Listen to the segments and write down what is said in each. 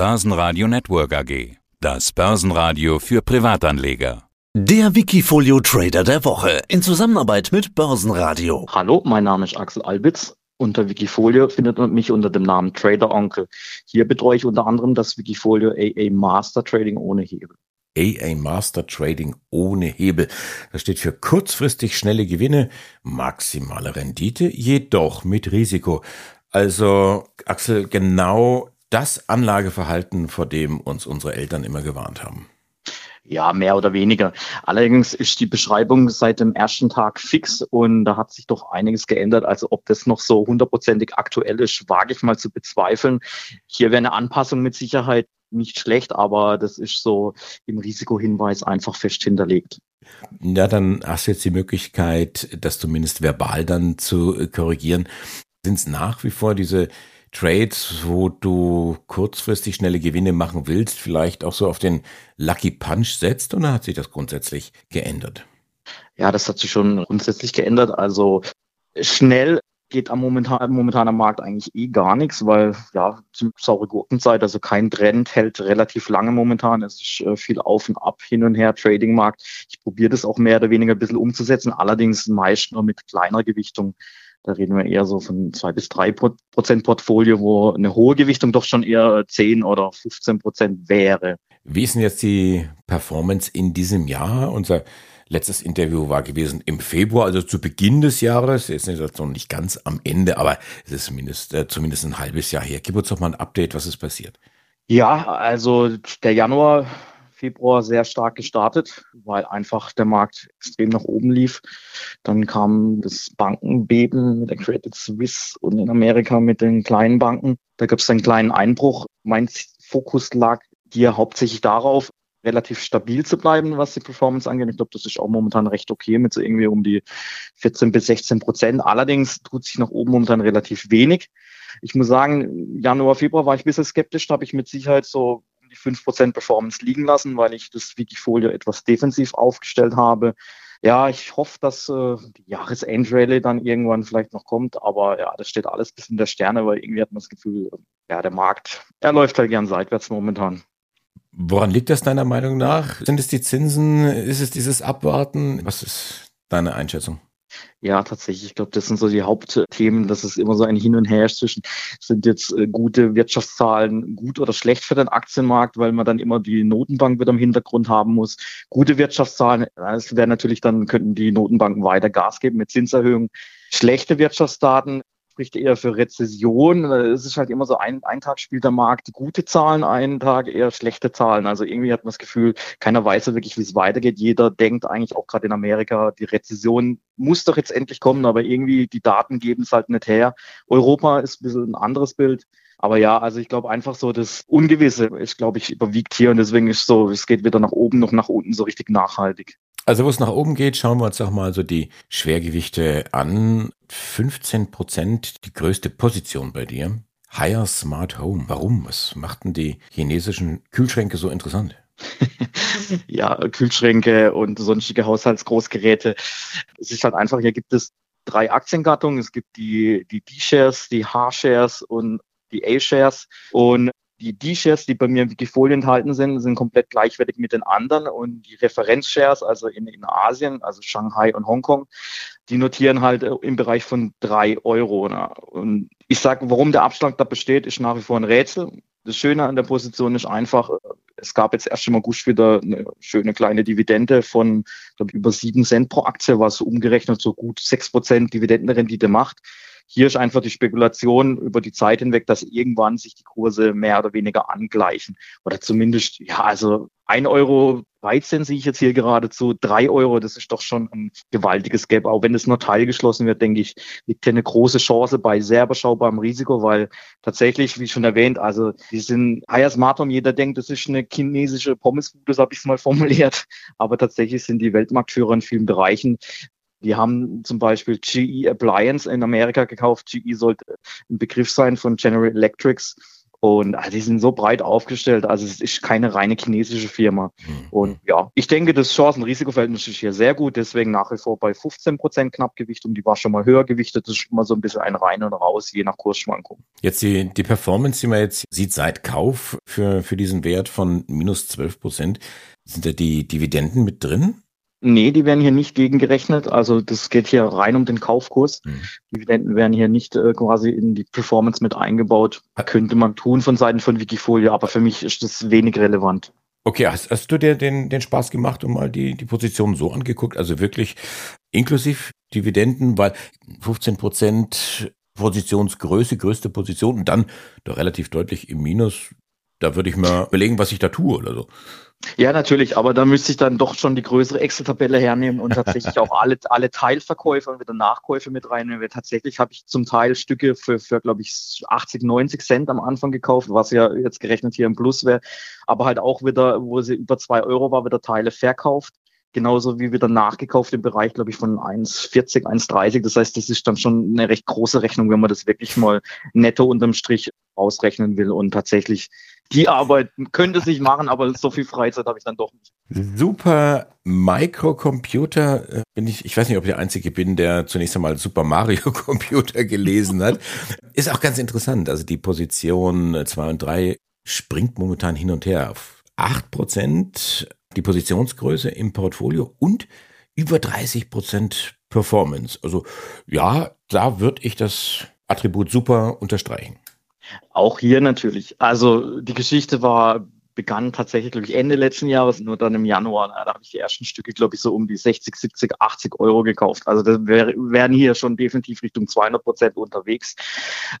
Börsenradio Network AG. Das Börsenradio für Privatanleger. Der Wikifolio Trader der Woche in Zusammenarbeit mit Börsenradio. Hallo, mein Name ist Axel Albitz. Unter Wikifolio findet man mich unter dem Namen Trader Onkel. Hier betreue ich unter anderem das Wikifolio AA Master Trading ohne Hebel. AA Master Trading ohne Hebel. Das steht für kurzfristig schnelle Gewinne, maximale Rendite, jedoch mit Risiko. Also, Axel, genau das Anlageverhalten, vor dem uns unsere Eltern immer gewarnt haben. Ja, mehr oder weniger. Allerdings ist die Beschreibung seit dem ersten Tag fix und da hat sich doch einiges geändert. Also ob das noch so hundertprozentig aktuell ist, wage ich mal zu bezweifeln. Hier wäre eine Anpassung mit Sicherheit nicht schlecht, aber das ist so im Risikohinweis einfach fest hinterlegt. Ja, dann hast du jetzt die Möglichkeit, das zumindest verbal dann zu korrigieren. Sind es nach wie vor diese Trades, wo du kurzfristig schnelle Gewinne machen willst, vielleicht auch so auf den Lucky Punch setzt oder hat sich das grundsätzlich geändert? Ja, das hat sich schon grundsätzlich geändert. Also schnell geht am momentan, momentan am Markt eigentlich eh gar nichts, weil ja, saure Gurkenzeit, also kein Trend hält relativ lange momentan. Es ist äh, viel auf und ab, hin und her, Trading-Markt. Ich probiere das auch mehr oder weniger ein bisschen umzusetzen, allerdings meist nur mit kleiner Gewichtung. Da reden wir eher so von zwei bis drei Prozent Portfolio, wo eine hohe Gewichtung doch schon eher zehn oder 15 Prozent wäre. Wie ist denn jetzt die Performance in diesem Jahr? Unser letztes Interview war gewesen im Februar, also zu Beginn des Jahres. Jetzt ist es noch nicht ganz am Ende, aber es ist zumindest, äh, zumindest ein halbes Jahr her. Gib uns doch mal ein Update, was ist passiert. Ja, also der Januar Februar sehr stark gestartet, weil einfach der Markt extrem nach oben lief. Dann kam das Bankenbeben mit der Credit Suisse und in Amerika mit den kleinen Banken. Da gab es einen kleinen Einbruch. Mein Fokus lag hier hauptsächlich darauf, relativ stabil zu bleiben, was die Performance angeht. Ich glaube, das ist auch momentan recht okay mit so irgendwie um die 14 bis 16 Prozent. Allerdings tut sich nach oben momentan relativ wenig. Ich muss sagen, Januar, Februar war ich ein bisschen skeptisch. Da habe ich mit Sicherheit so die 5% Performance liegen lassen, weil ich das Wikifolio etwas defensiv aufgestellt habe. Ja, ich hoffe, dass äh, die Jahresendrallye dann irgendwann vielleicht noch kommt, aber ja, das steht alles bis in der Sterne, weil irgendwie hat man das Gefühl, ja, der Markt, er läuft halt gern seitwärts momentan. Woran liegt das deiner Meinung nach? Sind es die Zinsen? Ist es dieses Abwarten? Was ist deine Einschätzung? Ja, tatsächlich. Ich glaube, das sind so die Hauptthemen, dass es immer so ein Hin und Her zwischen, sind jetzt äh, gute Wirtschaftszahlen gut oder schlecht für den Aktienmarkt, weil man dann immer die Notenbank wieder im Hintergrund haben muss. Gute Wirtschaftszahlen, das wäre natürlich dann, könnten die Notenbanken weiter Gas geben mit Zinserhöhungen. Schlechte Wirtschaftsdaten spricht eher für Rezession. Es ist halt immer so, ein, ein Tag spielt der Markt gute Zahlen, einen Tag eher schlechte Zahlen. Also irgendwie hat man das Gefühl, keiner weiß so wirklich, wie es weitergeht. Jeder denkt eigentlich auch gerade in Amerika, die Rezession muss doch jetzt endlich kommen, aber irgendwie die Daten geben es halt nicht her. Europa ist ein bisschen ein anderes Bild. Aber ja, also ich glaube einfach so, das Ungewisse ist, glaube ich, überwiegt hier und deswegen ist so, es geht weder nach oben noch nach unten so richtig nachhaltig. Also wo es nach oben geht, schauen wir uns doch mal so die Schwergewichte an. 15 Prozent, die größte Position bei dir. Higher Smart Home. Warum? Was machten die chinesischen Kühlschränke so interessant? ja, Kühlschränke und sonstige Haushaltsgroßgeräte. Es ist halt einfach, hier gibt es drei Aktiengattungen. Es gibt die, die D-Shares, die H-Shares und die A-Shares. Und die D-Shares, die bei mir im Wikifolio enthalten sind, sind komplett gleichwertig mit den anderen und die Referenz-Shares, also in, in Asien, also Shanghai und Hongkong, die notieren halt äh, im Bereich von drei Euro. Ne? Und ich sage, warum der Abschlag da besteht, ist nach wie vor ein Rätsel. Das Schöne an der Position ist einfach, äh, es gab jetzt erst im August wieder eine schöne kleine Dividende von glaub, über sieben Cent pro Aktie, was umgerechnet so gut sechs Prozent Dividendenrendite macht. Hier ist einfach die Spekulation über die Zeit hinweg, dass irgendwann sich die Kurse mehr oder weniger angleichen. Oder zumindest, ja, also ein Euro 13 sehe ich jetzt hier geradezu, drei Euro, das ist doch schon ein gewaltiges Gap. Auch wenn es nur teilgeschlossen wird, denke ich, liegt hier eine große Chance bei sehr überschaubarem Risiko, weil tatsächlich, wie schon erwähnt, also die sind higher smart home, jeder denkt, das ist eine chinesische Pommesbude, so habe ich es mal formuliert. Aber tatsächlich sind die Weltmarktführer in vielen Bereichen. Die haben zum Beispiel GE Appliance in Amerika gekauft. GE sollte ein Begriff sein von General Electrics. Und also die sind so breit aufgestellt, also es ist keine reine chinesische Firma. Mhm. Und ja, ich denke, das Chancen-Risikoverhältnis ist hier sehr gut, deswegen nach wie vor bei 15 Prozent Knappgewicht und die war schon mal höher gewichtet. Das ist immer so ein bisschen ein rein und raus, je nach Kursschwankung. Jetzt die, die Performance, die man jetzt sieht seit Kauf für, für diesen Wert von minus 12 Prozent, sind da die Dividenden mit drin? Nee, die werden hier nicht gegengerechnet. Also das geht hier rein um den Kaufkurs. Mhm. Dividenden werden hier nicht äh, quasi in die Performance mit eingebaut. Könnte man tun von Seiten von Wikifolio, aber für mich ist das wenig relevant. Okay, hast, hast du dir den, den Spaß gemacht und mal die, die Position so angeguckt? Also wirklich inklusiv Dividenden, weil 15 Prozent Positionsgröße, größte Position und dann doch relativ deutlich im Minus. Da würde ich mal überlegen, was ich da tue oder so. Ja, natürlich, aber da müsste ich dann doch schon die größere Excel-Tabelle hernehmen und tatsächlich auch alle, alle Teilverkäufe und wieder Nachkäufe mit reinnehmen. Tatsächlich habe ich zum Teil Stücke für, für glaube ich, 80, 90 Cent am Anfang gekauft, was ja jetzt gerechnet hier im Plus wäre, aber halt auch wieder, wo sie über zwei Euro war, wieder Teile verkauft. Genauso wie wieder nachgekauft im Bereich, glaube ich, von 1,40, 1,30. Das heißt, das ist dann schon eine recht große Rechnung, wenn man das wirklich mal netto unterm Strich ausrechnen will. Und tatsächlich, die Arbeit könnte sich machen, aber so viel Freizeit habe ich dann doch nicht. Super Microcomputer äh, bin ich, ich weiß nicht, ob ich der Einzige bin, der zunächst einmal Super Mario Computer gelesen hat. Ist auch ganz interessant. Also die Position 2 und 3 springt momentan hin und her auf 8 Prozent die Positionsgröße im Portfolio und über 30 Prozent Performance. Also ja, da würde ich das Attribut super unterstreichen. Auch hier natürlich. Also die Geschichte war begann tatsächlich, glaube ich, Ende letzten Jahres, nur dann im Januar, da habe ich die ersten Stücke, glaube ich, so um die 60, 70, 80 Euro gekauft. Also das wär, werden hier schon definitiv Richtung 200 Prozent unterwegs.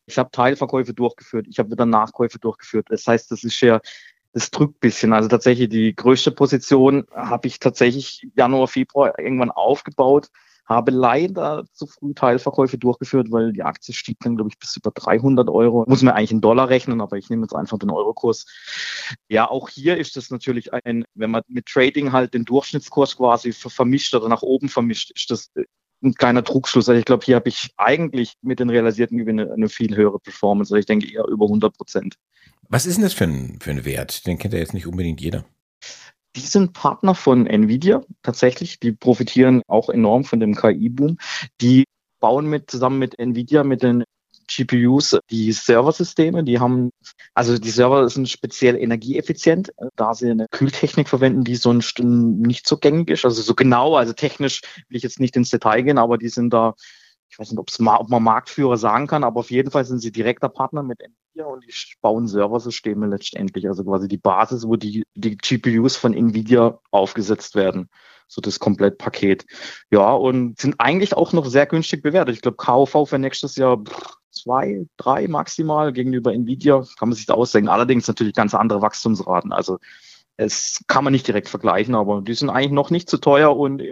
Ich habe Teilverkäufe durchgeführt, ich habe wieder Nachkäufe durchgeführt. Das heißt, das ist ja das drückt bisschen. Also tatsächlich die größte Position habe ich tatsächlich Januar, Februar irgendwann aufgebaut, habe leider zu früh Teilverkäufe durchgeführt, weil die Aktie stieg dann, glaube ich, bis über 300 Euro. Muss man eigentlich in Dollar rechnen, aber ich nehme jetzt einfach den Eurokurs. Ja, auch hier ist das natürlich ein, wenn man mit Trading halt den Durchschnittskurs quasi vermischt oder nach oben vermischt, ist das ein kleiner Trugschluss. Also ich glaube, hier habe ich eigentlich mit den realisierten Gewinnen eine viel höhere Performance. Also ich denke eher über 100 Prozent. Was ist denn das für ein, für ein Wert? Den kennt ja jetzt nicht unbedingt jeder. Die sind Partner von Nvidia tatsächlich. Die profitieren auch enorm von dem KI-Boom. Die bauen mit zusammen mit Nvidia mit den GPUs die Serversysteme. Die haben, also die Server sind speziell energieeffizient, da sie eine Kühltechnik verwenden, die sonst nicht so gängig ist. Also so genau, also technisch will ich jetzt nicht ins Detail gehen, aber die sind da ich weiß nicht, ob man Marktführer sagen kann, aber auf jeden Fall sind sie direkter Partner mit Nvidia und die bauen Serversysteme letztendlich, also quasi die Basis, wo die, die GPUs von Nvidia aufgesetzt werden. So das Komplettpaket. Ja, und sind eigentlich auch noch sehr günstig bewertet. Ich glaube, KV für nächstes Jahr zwei, drei maximal gegenüber Nvidia, kann man sich da ausdenken. Allerdings natürlich ganz andere Wachstumsraten. Also es kann man nicht direkt vergleichen, aber die sind eigentlich noch nicht zu teuer und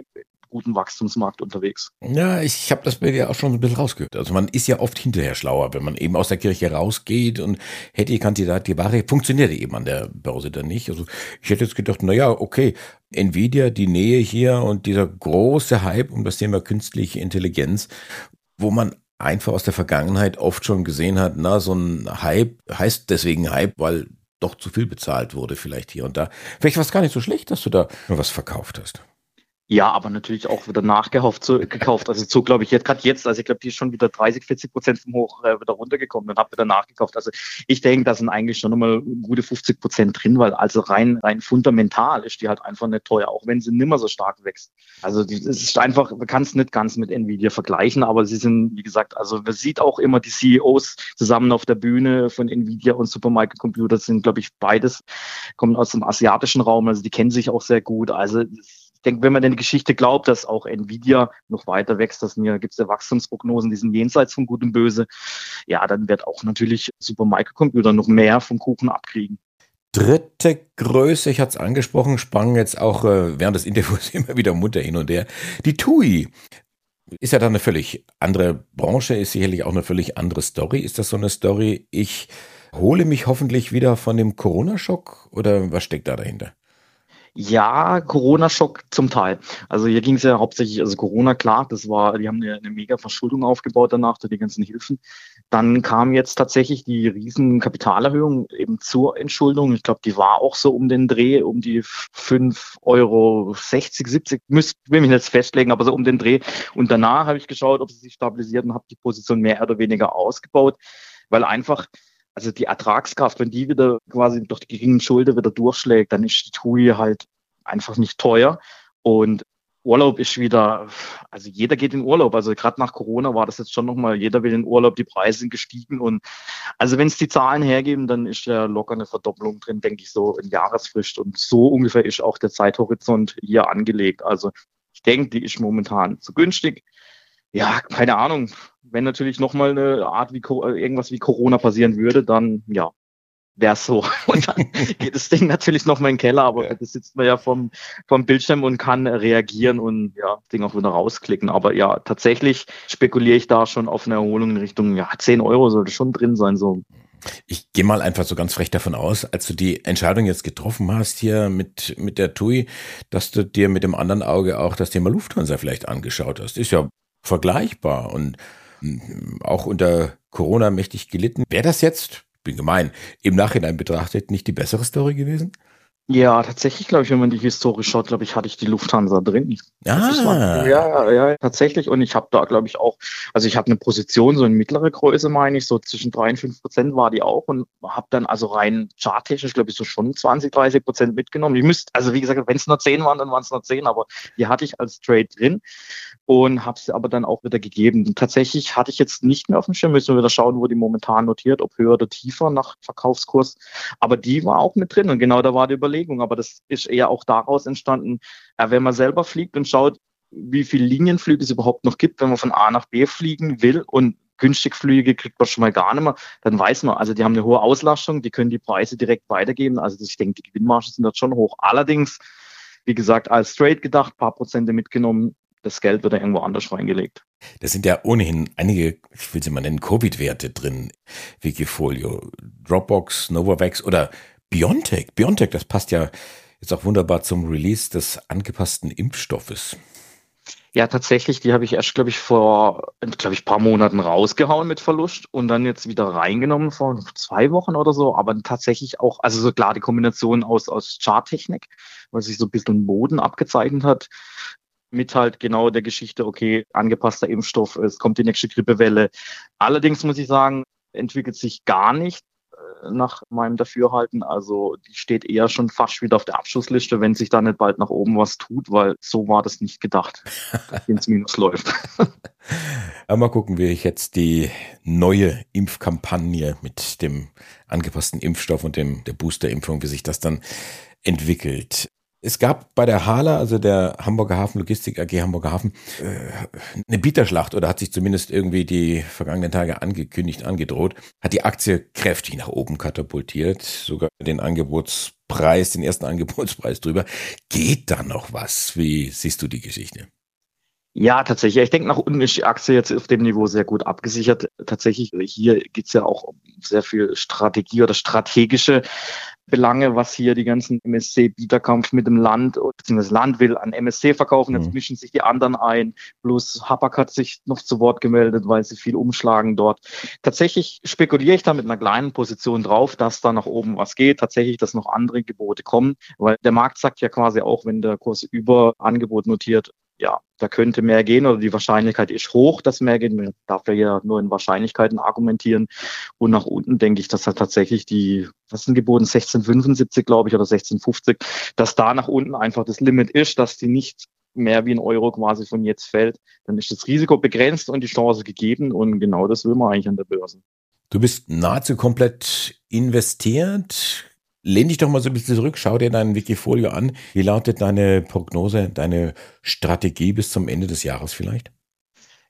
guten Wachstumsmarkt unterwegs. Ja, ich habe das bei dir auch schon ein bisschen rausgehört. Also man ist ja oft hinterher schlauer, wenn man eben aus der Kirche rausgeht und hätte die Kandidat die Ware, funktioniert eben an der Börse dann nicht. Also ich hätte jetzt gedacht, na ja, okay, Nvidia, die Nähe hier und dieser große Hype um das Thema künstliche Intelligenz, wo man einfach aus der Vergangenheit oft schon gesehen hat, na, so ein Hype heißt deswegen Hype, weil doch zu viel bezahlt wurde, vielleicht hier und da. Vielleicht war es gar nicht so schlecht, dass du da was verkauft hast. Ja, aber natürlich auch wieder nachgekauft. So, gekauft. Also so glaube ich jetzt gerade jetzt, also ich glaube, die ist schon wieder 30, 40 Prozent vom Hoch äh, wieder runtergekommen und habe wieder nachgekauft. Also ich denke, da sind eigentlich schon nochmal gute 50 Prozent drin, weil also rein rein fundamental ist die halt einfach nicht teuer, auch wenn sie nimmer so stark wächst. Also es ist einfach, man kann es nicht ganz mit Nvidia vergleichen, aber sie sind, wie gesagt, also man sieht auch immer die CEOs zusammen auf der Bühne von Nvidia und Supermicro Computer sind, glaube ich, beides kommen aus dem asiatischen Raum, also die kennen sich auch sehr gut. Also ich denke, wenn man die Geschichte glaubt, dass auch Nvidia noch weiter wächst, dass mir gibt es ja Wachstumsprognosen, die sind jenseits von Gut und Böse, ja, dann wird auch natürlich Super Microcomputer noch mehr vom Kuchen abkriegen. Dritte Größe, ich hatte es angesprochen, sprang jetzt auch äh, während des Interviews immer wieder munter hin und her. Die TUI ist ja dann eine völlig andere Branche, ist sicherlich auch eine völlig andere Story. Ist das so eine Story? Ich hole mich hoffentlich wieder von dem Corona-Schock oder was steckt da dahinter? Ja, Corona-Schock zum Teil. Also hier ging es ja hauptsächlich, also Corona, klar, das war, die haben eine, eine mega Verschuldung aufgebaut danach durch die ganzen Hilfen. Dann kam jetzt tatsächlich die riesen Kapitalerhöhung eben zur Entschuldung. Ich glaube, die war auch so um den Dreh, um die 5 Euro 60, 70, müsst, will mich jetzt festlegen, aber so um den Dreh. Und danach habe ich geschaut, ob sie sich stabilisiert und habe die Position mehr oder weniger ausgebaut, weil einfach also die Ertragskraft, wenn die wieder quasi durch die geringen Schulden wieder durchschlägt, dann ist die TUI halt einfach nicht teuer. Und Urlaub ist wieder, also jeder geht in Urlaub. Also gerade nach Corona war das jetzt schon nochmal, jeder will in Urlaub, die Preise sind gestiegen. Und also wenn es die Zahlen hergeben, dann ist ja locker eine Verdopplung drin, denke ich, so in Jahresfrist. Und so ungefähr ist auch der Zeithorizont hier angelegt. Also ich denke, die ist momentan zu günstig. Ja, keine Ahnung wenn natürlich nochmal eine Art wie äh, irgendwas wie Corona passieren würde, dann ja, wäre es so. Und dann geht das Ding natürlich nochmal in den Keller, aber ja. das sitzt man ja vom, vom Bildschirm und kann reagieren und ja, das Ding auch wieder rausklicken. Aber ja, tatsächlich spekuliere ich da schon auf eine Erholung in Richtung, ja, 10 Euro sollte schon drin sein, so. Ich gehe mal einfach so ganz frech davon aus, als du die Entscheidung jetzt getroffen hast hier mit, mit der TUI, dass du dir mit dem anderen Auge auch das Thema Lufthansa vielleicht angeschaut hast. Ist ja vergleichbar und auch unter Corona mächtig gelitten. Wäre das jetzt, bin gemein, im Nachhinein betrachtet nicht die bessere Story gewesen? Ja, tatsächlich, glaube ich, wenn man die Historie schaut, glaube ich, hatte ich die Lufthansa drin. Ah. War, ja, ja, tatsächlich. Und ich habe da, glaube ich, auch, also ich habe eine Position, so in mittlere Größe, meine ich, so zwischen drei und fünf Prozent war die auch und habe dann also rein charttechnisch, glaube ich, so schon 20, 30 Prozent mitgenommen. Ich müsste, also wie gesagt, wenn es nur zehn waren, dann waren es nur zehn, aber die hatte ich als Trade drin und habe sie aber dann auch wieder gegeben. Und tatsächlich hatte ich jetzt nicht mehr auf dem Schirm, müssen wir wieder schauen, wo die momentan notiert, ob höher oder tiefer nach Verkaufskurs. Aber die war auch mit drin und genau da war die Überlegung Überlegung, aber das ist eher auch daraus entstanden, ja, wenn man selber fliegt und schaut, wie viele Linienflüge es überhaupt noch gibt, wenn man von A nach B fliegen will und Günstigflüge kriegt man schon mal gar nicht mehr, dann weiß man, also die haben eine hohe Auslastung, die können die Preise direkt weitergeben. Also ich denke, die Gewinnmargen sind dort schon hoch. Allerdings, wie gesagt, als Straight gedacht, paar Prozente mitgenommen, das Geld wird da irgendwo anders reingelegt. Da sind ja ohnehin einige, ich will sie mal nennen, Covid-Werte drin. Wikifolio, Dropbox, Novavax oder BioNTech, BioNTech, das passt ja jetzt auch wunderbar zum Release des angepassten Impfstoffes. Ja, tatsächlich, die habe ich erst, glaube ich, vor, glaube ich, paar Monaten rausgehauen mit Verlust und dann jetzt wieder reingenommen vor zwei Wochen oder so. Aber tatsächlich auch, also so klar, die Kombination aus, aus Charttechnik, weil sich so ein bisschen Boden abgezeichnet hat, mit halt genau der Geschichte, okay, angepasster Impfstoff, es kommt die nächste Grippewelle. Allerdings muss ich sagen, entwickelt sich gar nicht nach meinem Dafürhalten. Also die steht eher schon fast wieder auf der Abschlussliste, wenn sich da nicht bald nach oben was tut, weil so war das nicht gedacht, ins Minus läuft. Aber mal gucken, wie ich jetzt die neue Impfkampagne mit dem angepassten Impfstoff und dem, der Boosterimpfung, wie sich das dann entwickelt. Es gab bei der Hala, also der Hamburger Hafen Logistik AG Hamburger Hafen, äh, eine Bieterschlacht oder hat sich zumindest irgendwie die vergangenen Tage angekündigt, angedroht, hat die Aktie kräftig nach oben katapultiert, sogar den Angebotspreis, den ersten Angebotspreis drüber. Geht da noch was? Wie siehst du die Geschichte? Ja, tatsächlich. Ich denke, nach unten ist die Aktie jetzt auf dem Niveau sehr gut abgesichert. Tatsächlich, hier geht's ja auch um sehr viel Strategie oder strategische Belange, was hier die ganzen MSC-Bieterkampf mit dem Land, beziehungsweise das Land will an MSC verkaufen, jetzt mhm. mischen sich die anderen ein. Plus Hapag hat sich noch zu Wort gemeldet, weil sie viel umschlagen dort. Tatsächlich spekuliere ich da mit einer kleinen Position drauf, dass da nach oben was geht. Tatsächlich, dass noch andere Gebote kommen, weil der Markt sagt ja quasi auch, wenn der Kurs über Angebot notiert, ja, da könnte mehr gehen oder die Wahrscheinlichkeit ist hoch, dass mehr geht. Man darf ja nur in Wahrscheinlichkeiten argumentieren. Und nach unten denke ich, dass da tatsächlich die, was sind geboten, 1675, glaube ich, oder 1650, dass da nach unten einfach das Limit ist, dass die nicht mehr wie ein Euro quasi von jetzt fällt. Dann ist das Risiko begrenzt und die Chance gegeben. Und genau das will man eigentlich an der Börse. Du bist nahezu komplett investiert. Lehn dich doch mal so ein bisschen zurück, schau dir dein Wikifolio an. Wie lautet deine Prognose, deine Strategie bis zum Ende des Jahres vielleicht?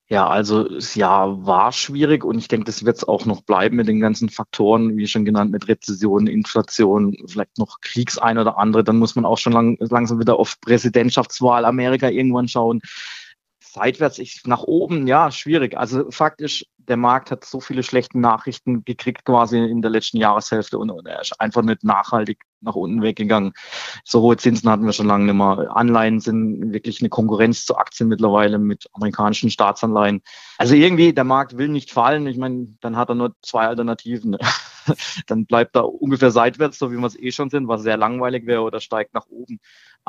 Ja, also das Jahr war schwierig und ich denke, das wird es auch noch bleiben mit den ganzen Faktoren, wie schon genannt, mit Rezession, Inflation, vielleicht noch Kriegsein oder andere. Dann muss man auch schon lang, langsam wieder auf Präsidentschaftswahl Amerika irgendwann schauen. Seitwärts, ich, nach oben, ja, schwierig. Also faktisch, der Markt hat so viele schlechte Nachrichten gekriegt quasi in der letzten Jahreshälfte und, und er ist einfach nicht nachhaltig nach unten weggegangen. So hohe Zinsen hatten wir schon lange nicht mehr. Anleihen sind wirklich eine Konkurrenz zu Aktien mittlerweile mit amerikanischen Staatsanleihen. Also irgendwie, der Markt will nicht fallen. Ich meine, dann hat er nur zwei Alternativen. dann bleibt er ungefähr seitwärts, so wie wir es eh schon sind, was sehr langweilig wäre, oder steigt nach oben.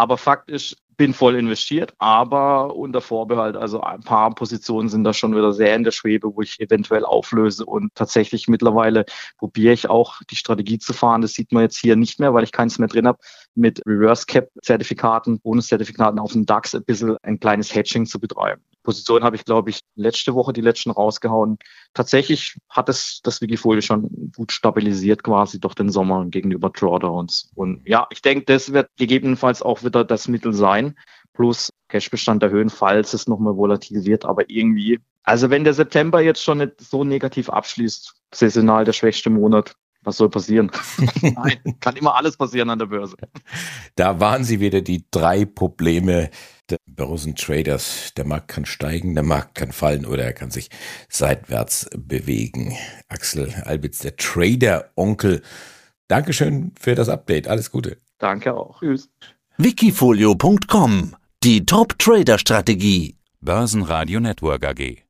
Aber Fakt ist, bin voll investiert, aber unter Vorbehalt. Also ein paar Positionen sind da schon wieder sehr in der Schwebe, wo ich eventuell auflöse. Und tatsächlich mittlerweile probiere ich auch die Strategie zu fahren. Das sieht man jetzt hier nicht mehr, weil ich keins mehr drin habe, mit Reverse Cap Zertifikaten, Bonuszertifikaten auf dem DAX ein bisschen ein kleines Hedging zu betreiben. Position habe ich, glaube ich, letzte Woche die letzten rausgehauen. Tatsächlich hat es das Wikifolio schon gut stabilisiert quasi durch den Sommer gegenüber Drawdowns. Und ja, ich denke, das wird gegebenenfalls auch wieder das Mittel sein. Plus Cashbestand erhöhen, falls es nochmal volatil wird. Aber irgendwie, also wenn der September jetzt schon nicht so negativ abschließt, saisonal der schwächste Monat, was soll passieren? Nein, kann immer alles passieren an der Börse. Da waren sie wieder die drei Probleme der Börsentraders. Der Markt kann steigen, der Markt kann fallen oder er kann sich seitwärts bewegen. Axel Albitz, der Trader-Onkel. Dankeschön für das Update. Alles Gute. Danke auch. Tschüss. Wikifolio.com Die Top-Trader-Strategie. Börsenradio Network AG.